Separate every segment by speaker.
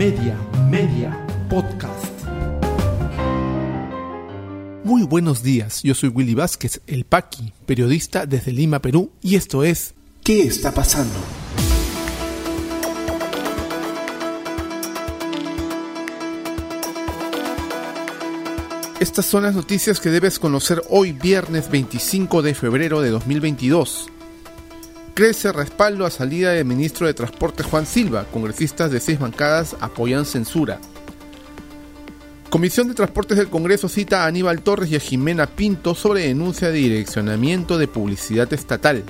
Speaker 1: Media, Media, Podcast. Muy buenos días, yo soy Willy Vázquez, el Paqui, periodista desde Lima, Perú, y esto es ¿Qué está pasando? Estas son las noticias que debes conocer hoy viernes 25 de febrero de 2022. Crece respaldo a salida del ministro de Transporte Juan Silva. Congresistas de seis bancadas apoyan censura. Comisión de Transportes del Congreso cita a Aníbal Torres y a Jimena Pinto sobre denuncia de direccionamiento de publicidad estatal.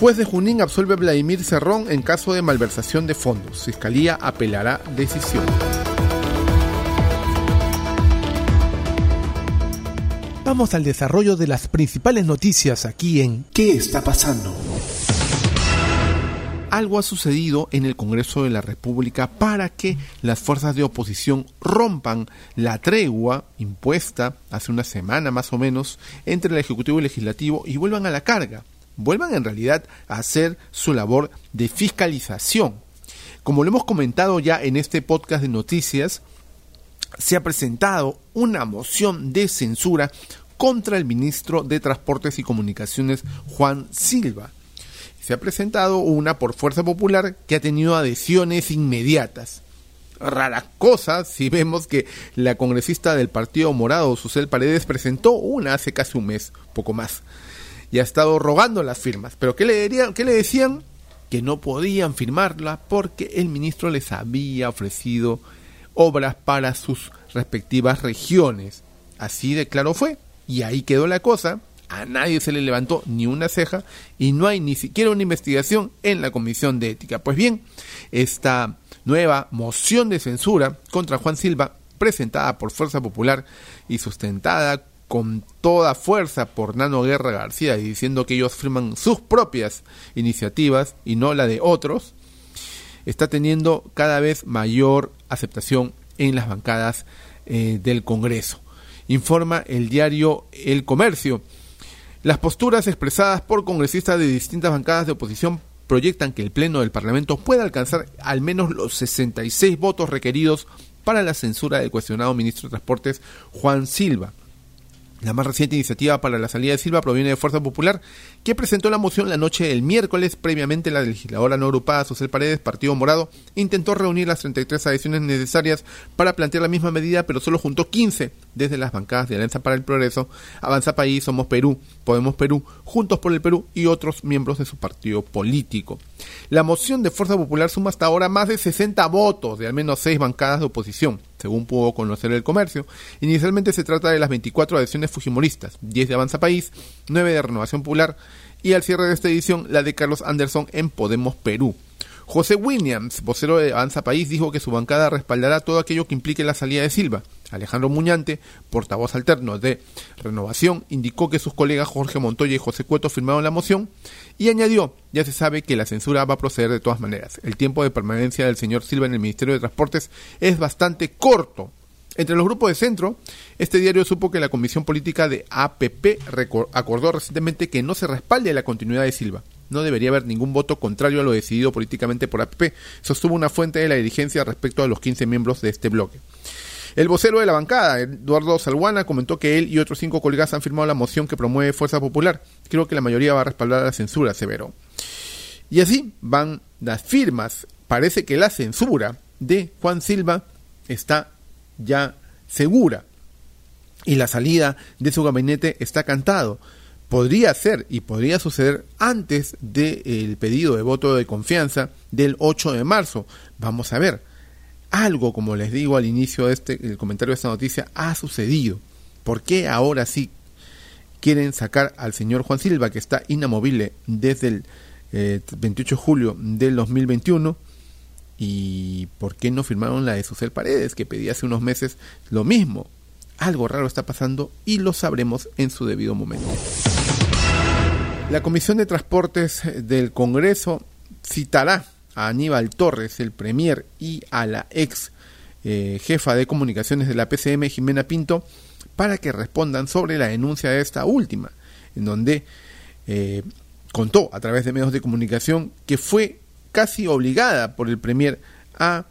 Speaker 1: Juez de Junín absuelve a Vladimir Cerrón en caso de malversación de fondos. Fiscalía apelará decisión. Vamos al desarrollo de las principales noticias aquí en ¿Qué está pasando? Algo ha sucedido en el Congreso de la República para que las fuerzas de oposición rompan la tregua impuesta hace una semana más o menos entre el Ejecutivo y el Legislativo y vuelvan a la carga. Vuelvan en realidad a hacer su labor de fiscalización. Como lo hemos comentado ya en este podcast de noticias, se ha presentado una moción de censura contra el ministro de Transportes y Comunicaciones, Juan Silva. Se ha presentado una por Fuerza Popular que ha tenido adhesiones inmediatas. Rara cosa si vemos que la congresista del Partido Morado, Susel Paredes, presentó una hace casi un mes, poco más, y ha estado rogando las firmas. Pero ¿qué le, dirían, qué le decían? Que no podían firmarla porque el ministro les había ofrecido obras para sus respectivas regiones. Así de claro fue. Y ahí quedó la cosa. A nadie se le levantó ni una ceja y no hay ni siquiera una investigación en la Comisión de Ética. Pues bien, esta nueva moción de censura contra Juan Silva, presentada por Fuerza Popular y sustentada con toda fuerza por Nano Guerra García y diciendo que ellos firman sus propias iniciativas y no la de otros, está teniendo cada vez mayor aceptación en las bancadas eh, del Congreso informa el diario El Comercio. Las posturas expresadas por congresistas de distintas bancadas de oposición proyectan que el Pleno del Parlamento pueda alcanzar al menos los 66 votos requeridos para la censura del cuestionado ministro de Transportes Juan Silva. La más reciente iniciativa para la salida de Silva proviene de Fuerza Popular, que presentó la moción la noche del miércoles. Previamente, la legisladora no agrupada Social Paredes, Partido Morado, intentó reunir las 33 adhesiones necesarias para plantear la misma medida, pero solo juntó 15 desde las bancadas de Alianza para el Progreso, Avanza País, Somos Perú, Podemos Perú, Juntos por el Perú y otros miembros de su partido político. La moción de Fuerza Popular suma hasta ahora más de 60 votos de al menos 6 bancadas de oposición según pudo conocer el comercio. Inicialmente se trata de las 24 adhesiones fujimoristas, 10 de Avanza País, 9 de Renovación Popular y al cierre de esta edición la de Carlos Anderson en Podemos Perú. José Williams, vocero de Avanza País, dijo que su bancada respaldará todo aquello que implique la salida de Silva. Alejandro Muñante, portavoz alterno de Renovación, indicó que sus colegas Jorge Montoya y José Cueto firmaron la moción y añadió, ya se sabe que la censura va a proceder de todas maneras. El tiempo de permanencia del señor Silva en el Ministerio de Transportes es bastante corto. Entre los grupos de centro, este diario supo que la Comisión Política de APP acordó recientemente que no se respalde la continuidad de Silva no debería haber ningún voto contrario a lo decidido políticamente por APP, sostuvo una fuente de la dirigencia respecto a los 15 miembros de este bloque. El vocero de la bancada, Eduardo Salguana, comentó que él y otros cinco colegas han firmado la moción que promueve Fuerza Popular. Creo que la mayoría va a respaldar la censura, severo. Y así van las firmas. Parece que la censura de Juan Silva está ya segura. Y la salida de su gabinete está cantado podría ser y podría suceder antes del pedido de voto de confianza del 8 de marzo. Vamos a ver. Algo, como les digo al inicio de este el comentario de esta noticia, ha sucedido. ¿Por qué ahora sí quieren sacar al señor Juan Silva, que está inamovible desde el 28 eh, de julio del 2021? ¿Y por qué no firmaron la de Susel Paredes, que pedía hace unos meses lo mismo? Algo raro está pasando y lo sabremos en su debido momento. La Comisión de Transportes del Congreso citará a Aníbal Torres, el premier, y a la ex eh, jefa de comunicaciones de la PCM, Jimena Pinto, para que respondan sobre la denuncia de esta última, en donde eh, contó a través de medios de comunicación que fue casi obligada por el premier a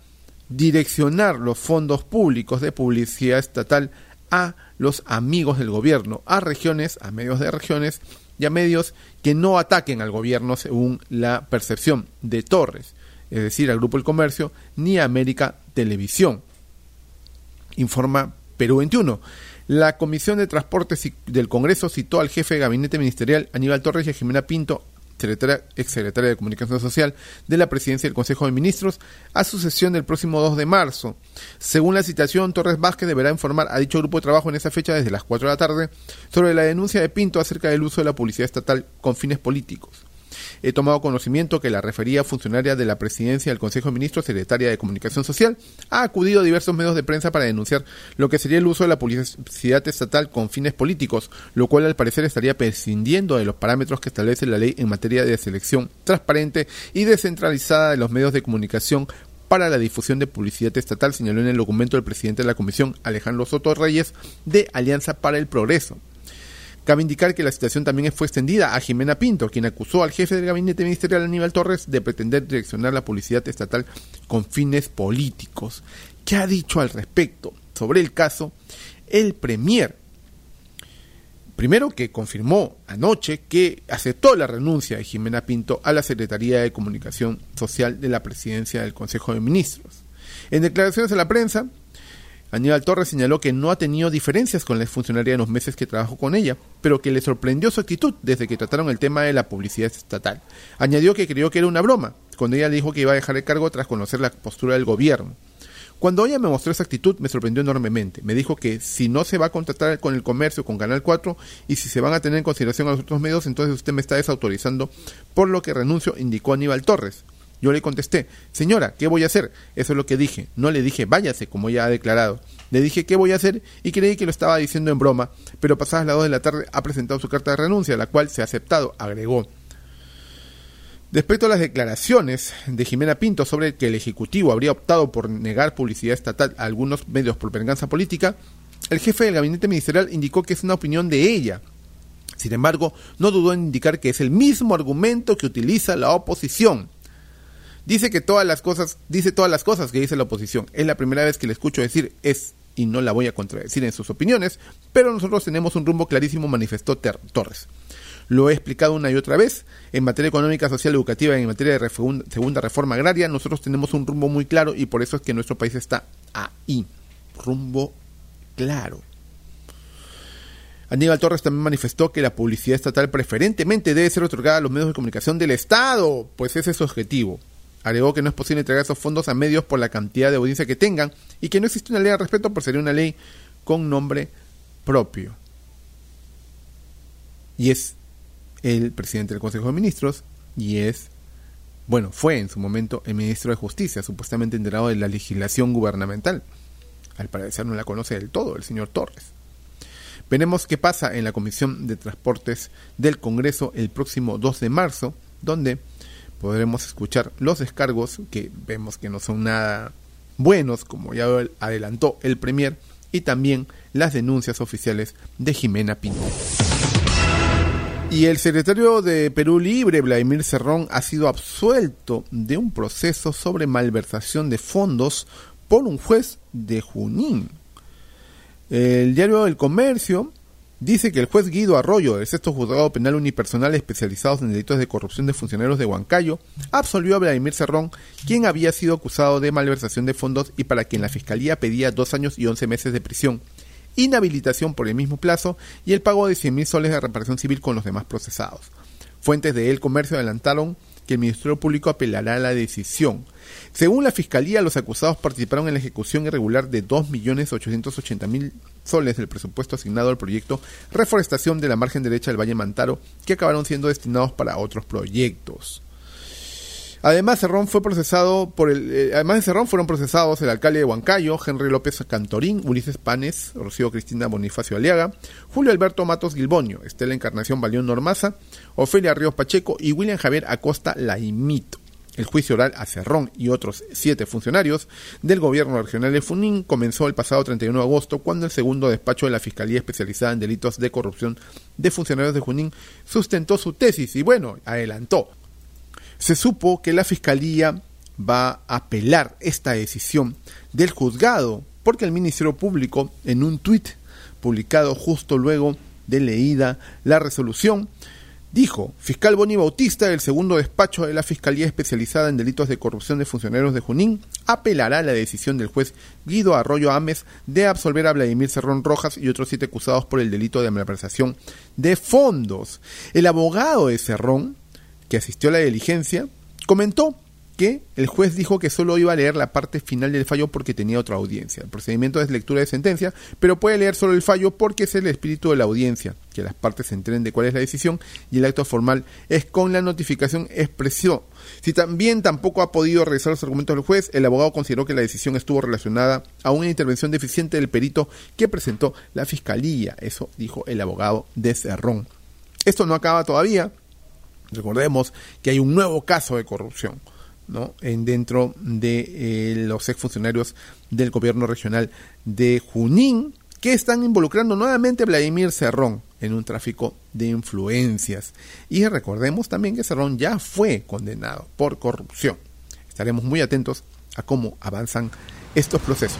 Speaker 1: direccionar los fondos públicos de publicidad estatal a los amigos del gobierno, a regiones, a medios de regiones y a medios que no ataquen al gobierno según la percepción de Torres, es decir, al Grupo El Comercio, ni a América Televisión. Informa Perú 21. La Comisión de Transportes del Congreso citó al jefe de gabinete ministerial Aníbal Torres y a Jimena Pinto secretaria, exsecretaria de Comunicación Social de la Presidencia del Consejo de Ministros, a su sesión del próximo 2 de marzo. Según la citación, Torres Vázquez deberá informar a dicho grupo de trabajo en esa fecha desde las 4 de la tarde sobre la denuncia de Pinto acerca del uso de la publicidad estatal con fines políticos he tomado conocimiento que la referida funcionaria de la presidencia del Consejo de Ministros, secretaria de Comunicación Social, ha acudido a diversos medios de prensa para denunciar lo que sería el uso de la publicidad estatal con fines políticos, lo cual al parecer estaría prescindiendo de los parámetros que establece la ley en materia de selección transparente y descentralizada de los medios de comunicación para la difusión de publicidad estatal, señaló en el documento el presidente de la Comisión, Alejandro Soto Reyes, de Alianza para el Progreso. Cabe indicar que la situación también fue extendida a Jimena Pinto, quien acusó al jefe del gabinete ministerial Aníbal Torres de pretender direccionar la publicidad estatal con fines políticos. ¿Qué ha dicho al respecto sobre el caso el Premier? Primero que confirmó anoche que aceptó la renuncia de Jimena Pinto a la Secretaría de Comunicación Social de la Presidencia del Consejo de Ministros. En declaraciones a la prensa, Aníbal Torres señaló que no ha tenido diferencias con la funcionaria en los meses que trabajó con ella, pero que le sorprendió su actitud desde que trataron el tema de la publicidad estatal. Añadió que creyó que era una broma, cuando ella dijo que iba a dejar el cargo tras conocer la postura del gobierno. Cuando ella me mostró esa actitud me sorprendió enormemente. Me dijo que si no se va a contratar con el comercio, con Canal 4, y si se van a tener en consideración a los otros medios, entonces usted me está desautorizando, por lo que renuncio, indicó Aníbal Torres. Yo le contesté, señora, ¿qué voy a hacer? Eso es lo que dije. No le dije, váyase, como ella ha declarado. Le dije, ¿qué voy a hacer? Y creí que lo estaba diciendo en broma, pero pasadas las dos de la tarde ha presentado su carta de renuncia, la cual se ha aceptado, agregó. Respecto a las declaraciones de Jimena Pinto sobre que el Ejecutivo habría optado por negar publicidad estatal a algunos medios por venganza política, el jefe del gabinete ministerial indicó que es una opinión de ella. Sin embargo, no dudó en indicar que es el mismo argumento que utiliza la oposición Dice que todas las cosas, dice todas las cosas que dice la oposición. Es la primera vez que le escucho decir es y no la voy a contradecir en sus opiniones, pero nosotros tenemos un rumbo clarísimo, manifestó Torres. Lo he explicado una y otra vez. En materia económica, social, educativa y en materia de segunda reforma agraria, nosotros tenemos un rumbo muy claro y por eso es que nuestro país está ahí. Rumbo claro. Aníbal Torres también manifestó que la publicidad estatal preferentemente debe ser otorgada a los medios de comunicación del Estado, pues ese es su objetivo. Agregó que no es posible entregar esos fondos a medios por la cantidad de audiencia que tengan y que no existe una ley al respecto por sería una ley con nombre propio. Y es el presidente del Consejo de Ministros y es, bueno, fue en su momento el ministro de Justicia, supuestamente enterado de la legislación gubernamental. Al parecer no la conoce del todo el señor Torres. Veremos qué pasa en la Comisión de Transportes del Congreso el próximo 2 de marzo, donde podremos escuchar los descargos que vemos que no son nada buenos, como ya adelantó el Premier, y también las denuncias oficiales de Jimena Pinto. Y el secretario de Perú Libre, Vladimir Cerrón, ha sido absuelto de un proceso sobre malversación de fondos por un juez de Junín. El diario El Comercio dice que el juez Guido Arroyo del sexto juzgado penal unipersonal especializado en delitos de corrupción de funcionarios de Huancayo absolvió a Vladimir Cerrón, quien había sido acusado de malversación de fondos y para quien la fiscalía pedía dos años y once meses de prisión, inhabilitación por el mismo plazo y el pago de cien mil soles de reparación civil con los demás procesados. Fuentes de El Comercio adelantaron que el Ministerio Público apelará a la decisión. Según la Fiscalía, los acusados participaron en la ejecución irregular de 2.880.000 soles del presupuesto asignado al proyecto Reforestación de la margen derecha del Valle Mantaro, que acabaron siendo destinados para otros proyectos. Además, Cerrón fue procesado por el, eh, además de Cerrón fueron procesados el alcalde de Huancayo, Henry López Cantorín, Ulises Panes, Rocío Cristina Bonifacio Aliaga, Julio Alberto Matos Gilbonio, Estela Encarnación Balión Normaza, Ofelia Ríos Pacheco y William Javier Acosta Laimito. El juicio oral a Cerrón y otros siete funcionarios del gobierno regional de Funín comenzó el pasado 31 de agosto cuando el segundo despacho de la Fiscalía Especializada en Delitos de Corrupción de Funcionarios de Junín sustentó su tesis y bueno, adelantó. Se supo que la Fiscalía va a apelar esta decisión del juzgado, porque el Ministerio Público, en un tuit publicado justo luego de leída la resolución, dijo, fiscal Boni Bautista del segundo despacho de la Fiscalía Especializada en Delitos de Corrupción de Funcionarios de Junín apelará la decisión del juez Guido Arroyo Ames de absolver a Vladimir Cerrón Rojas y otros siete acusados por el delito de malversación de fondos. El abogado de Cerrón, que asistió a la diligencia, comentó que el juez dijo que solo iba a leer la parte final del fallo porque tenía otra audiencia. El procedimiento es lectura de sentencia, pero puede leer solo el fallo porque es el espíritu de la audiencia, que las partes se enteren de cuál es la decisión y el acto formal es con la notificación expresión. Si también tampoco ha podido revisar los argumentos del juez, el abogado consideró que la decisión estuvo relacionada a una intervención deficiente del perito que presentó la fiscalía. Eso dijo el abogado de Cerrón. Esto no acaba todavía. Recordemos que hay un nuevo caso de corrupción ¿no? en dentro de eh, los exfuncionarios del gobierno regional de Junín, que están involucrando nuevamente a Vladimir Cerrón en un tráfico de influencias. Y recordemos también que Cerrón ya fue condenado por corrupción. Estaremos muy atentos a cómo avanzan estos procesos.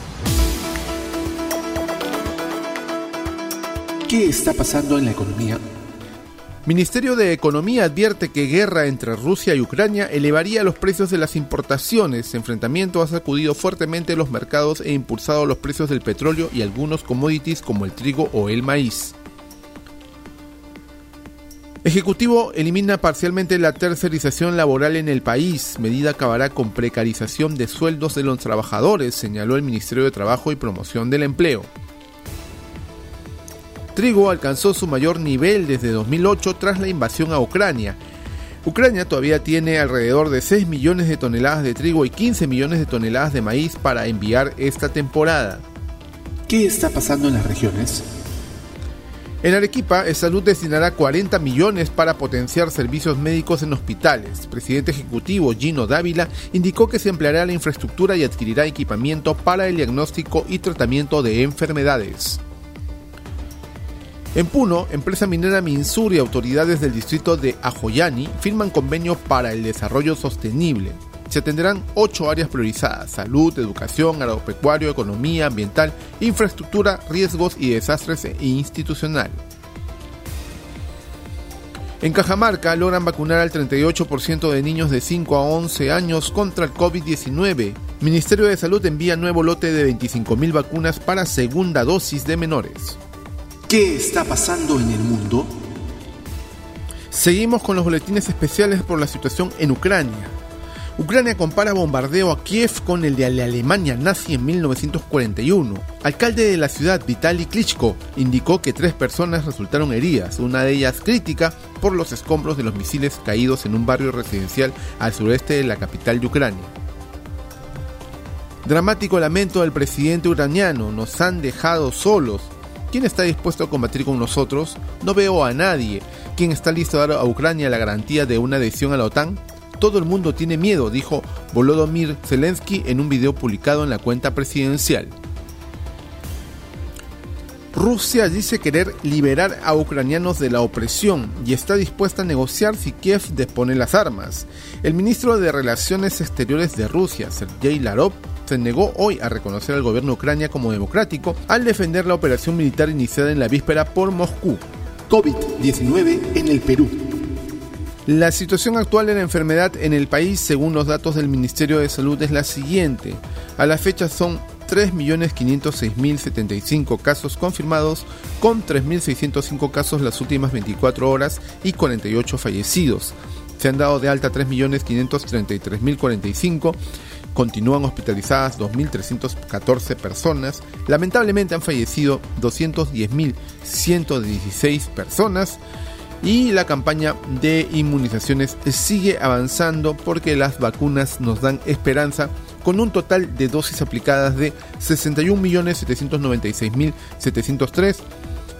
Speaker 2: ¿Qué está pasando en la economía?
Speaker 1: Ministerio de Economía advierte que guerra entre Rusia y Ucrania elevaría los precios de las importaciones. Enfrentamiento ha sacudido fuertemente los mercados e impulsado los precios del petróleo y algunos commodities como el trigo o el maíz. Ejecutivo elimina parcialmente la tercerización laboral en el país. Medida acabará con precarización de sueldos de los trabajadores, señaló el Ministerio de Trabajo y Promoción del Empleo trigo alcanzó su mayor nivel desde 2008 tras la invasión a Ucrania. Ucrania todavía tiene alrededor de 6 millones de toneladas de trigo y 15 millones de toneladas de maíz para enviar esta temporada.
Speaker 2: ¿Qué está pasando en las regiones?
Speaker 1: En Arequipa, el Salud destinará 40 millones para potenciar servicios médicos en hospitales. Presidente Ejecutivo Gino Dávila indicó que se empleará la infraestructura y adquirirá equipamiento para el diagnóstico y tratamiento de enfermedades. En Puno, empresa minera Minsur y autoridades del distrito de Ajoyani firman convenio para el desarrollo sostenible. Se atenderán ocho áreas priorizadas, salud, educación, agropecuario, economía, ambiental, infraestructura, riesgos y desastres e institucional. En Cajamarca logran vacunar al 38% de niños de 5 a 11 años contra el COVID-19. Ministerio de Salud envía nuevo lote de 25.000 vacunas para segunda dosis de menores.
Speaker 2: ¿Qué está pasando en el mundo?
Speaker 1: Seguimos con los boletines especiales por la situación en Ucrania. Ucrania compara bombardeo a Kiev con el de Alemania nazi en 1941. Alcalde de la ciudad, Vitaly Klitschko, indicó que tres personas resultaron heridas, una de ellas crítica por los escombros de los misiles caídos en un barrio residencial al sureste de la capital de Ucrania. Dramático lamento del presidente ucraniano, nos han dejado solos, ¿Quién está dispuesto a combatir con nosotros? No veo a nadie. ¿Quién está listo a dar a Ucrania la garantía de una adhesión a la OTAN? Todo el mundo tiene miedo, dijo Volodymyr Zelensky en un video publicado en la cuenta presidencial. Rusia dice querer liberar a ucranianos de la opresión y está dispuesta a negociar si Kiev dispone las armas. El ministro de Relaciones Exteriores de Rusia, Sergei Larov, se negó hoy a reconocer al gobierno Ucrania como democrático al defender la operación militar iniciada en la víspera por Moscú.
Speaker 2: COVID-19 en el Perú.
Speaker 1: La situación actual de la enfermedad en el país, según los datos del Ministerio de Salud, es la siguiente. A la fecha son 3.506.075 casos confirmados, con 3.605 casos las últimas 24 horas y 48 fallecidos. Se han dado de alta 3.533.045 continúan hospitalizadas 2.314 personas. Lamentablemente han fallecido 210.116 personas. Y la campaña de inmunizaciones sigue avanzando porque las vacunas nos dan esperanza con un total de dosis aplicadas de 61.796.703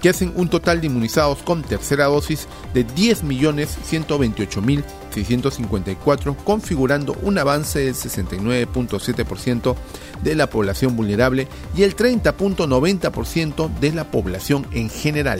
Speaker 1: que hacen un total de inmunizados con tercera dosis de 10.128.654, configurando un avance del 69.7% de la población vulnerable y el 30.90% de la población en general.